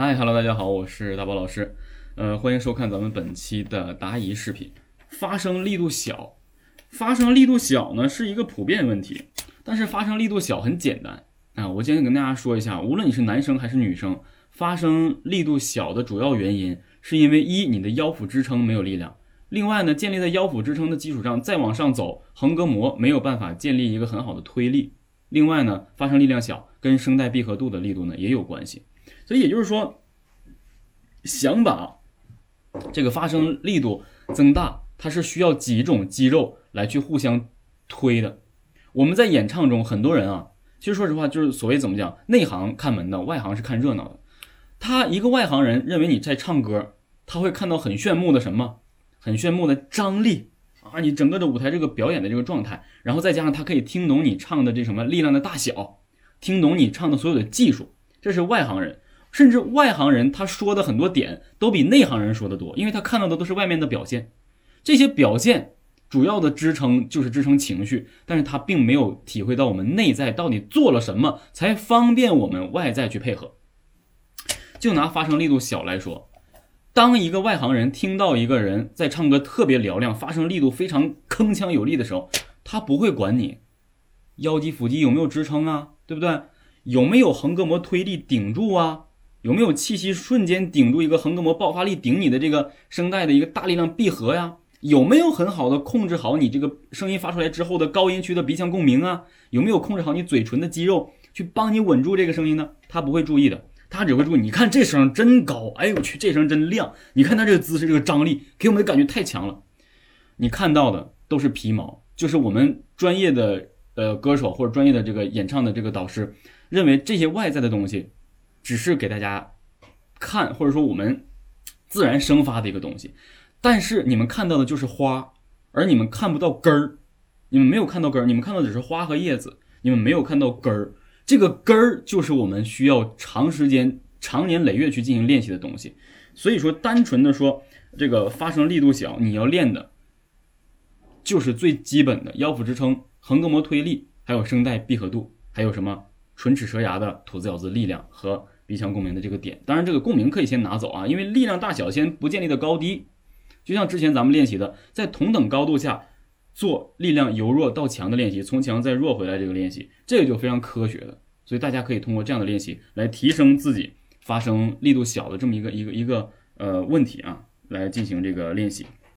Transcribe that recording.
嗨，Hello，大家好，我是大宝老师，呃，欢迎收看咱们本期的答疑视频。发声力度小，发声力度小呢是一个普遍问题，但是发声力度小很简单啊。我今天跟大家说一下，无论你是男生还是女生，发声力度小的主要原因是因为一你的腰腹支撑没有力量，另外呢，建立在腰腹支撑的基础上再往上走，横膈膜没有办法建立一个很好的推力，另外呢，发声力量小跟声带闭合度的力度呢也有关系。所以也就是说，想把这个发声力度增大，它是需要几种肌肉来去互相推的。我们在演唱中，很多人啊，其实说实话，就是所谓怎么讲，内行看门道，外行是看热闹的。他一个外行人认为你在唱歌，他会看到很炫目的什么，很炫目的张力啊，你整个的舞台这个表演的这个状态，然后再加上他可以听懂你唱的这什么力量的大小，听懂你唱的所有的技术，这是外行人。甚至外行人他说的很多点都比内行人说的多，因为他看到的都是外面的表现，这些表现主要的支撑就是支撑情绪，但是他并没有体会到我们内在到底做了什么才方便我们外在去配合。就拿发声力度小来说，当一个外行人听到一个人在唱歌特别嘹亮，发声力度非常铿锵有力的时候，他不会管你腰肌腹肌有没有支撑啊，对不对？有没有横膈膜推力顶住啊？有没有气息瞬间顶住一个横膈膜爆发力顶你的这个声带的一个大力量闭合呀？有没有很好的控制好你这个声音发出来之后的高音区的鼻腔共鸣啊？有没有控制好你嘴唇的肌肉去帮你稳住这个声音呢？他不会注意的，他只会注意。你看这声真高，哎呦我去，这声真亮。你看他这个姿势，这个张力给我们的感觉太强了。你看到的都是皮毛，就是我们专业的呃歌手或者专业的这个演唱的这个导师认为这些外在的东西。只是给大家看，或者说我们自然生发的一个东西，但是你们看到的就是花，而你们看不到根儿，你们没有看到根儿，你们看到只是花和叶子，你们没有看到根儿。这个根儿就是我们需要长时间、长年累月去进行练习的东西。所以说，单纯的说这个发声力度小，你要练的就是最基本的腰腹支撑、横膈膜推力，还有声带闭合度，还有什么唇齿舌牙的吐字咬字力量和。鼻腔共鸣的这个点，当然这个共鸣可以先拿走啊，因为力量大小先不建立的高低，就像之前咱们练习的，在同等高度下做力量由弱到强的练习，从强再弱回来这个练习，这个就非常科学的，所以大家可以通过这样的练习来提升自己发声力度小的这么一个一个一个呃问题啊，来进行这个练习。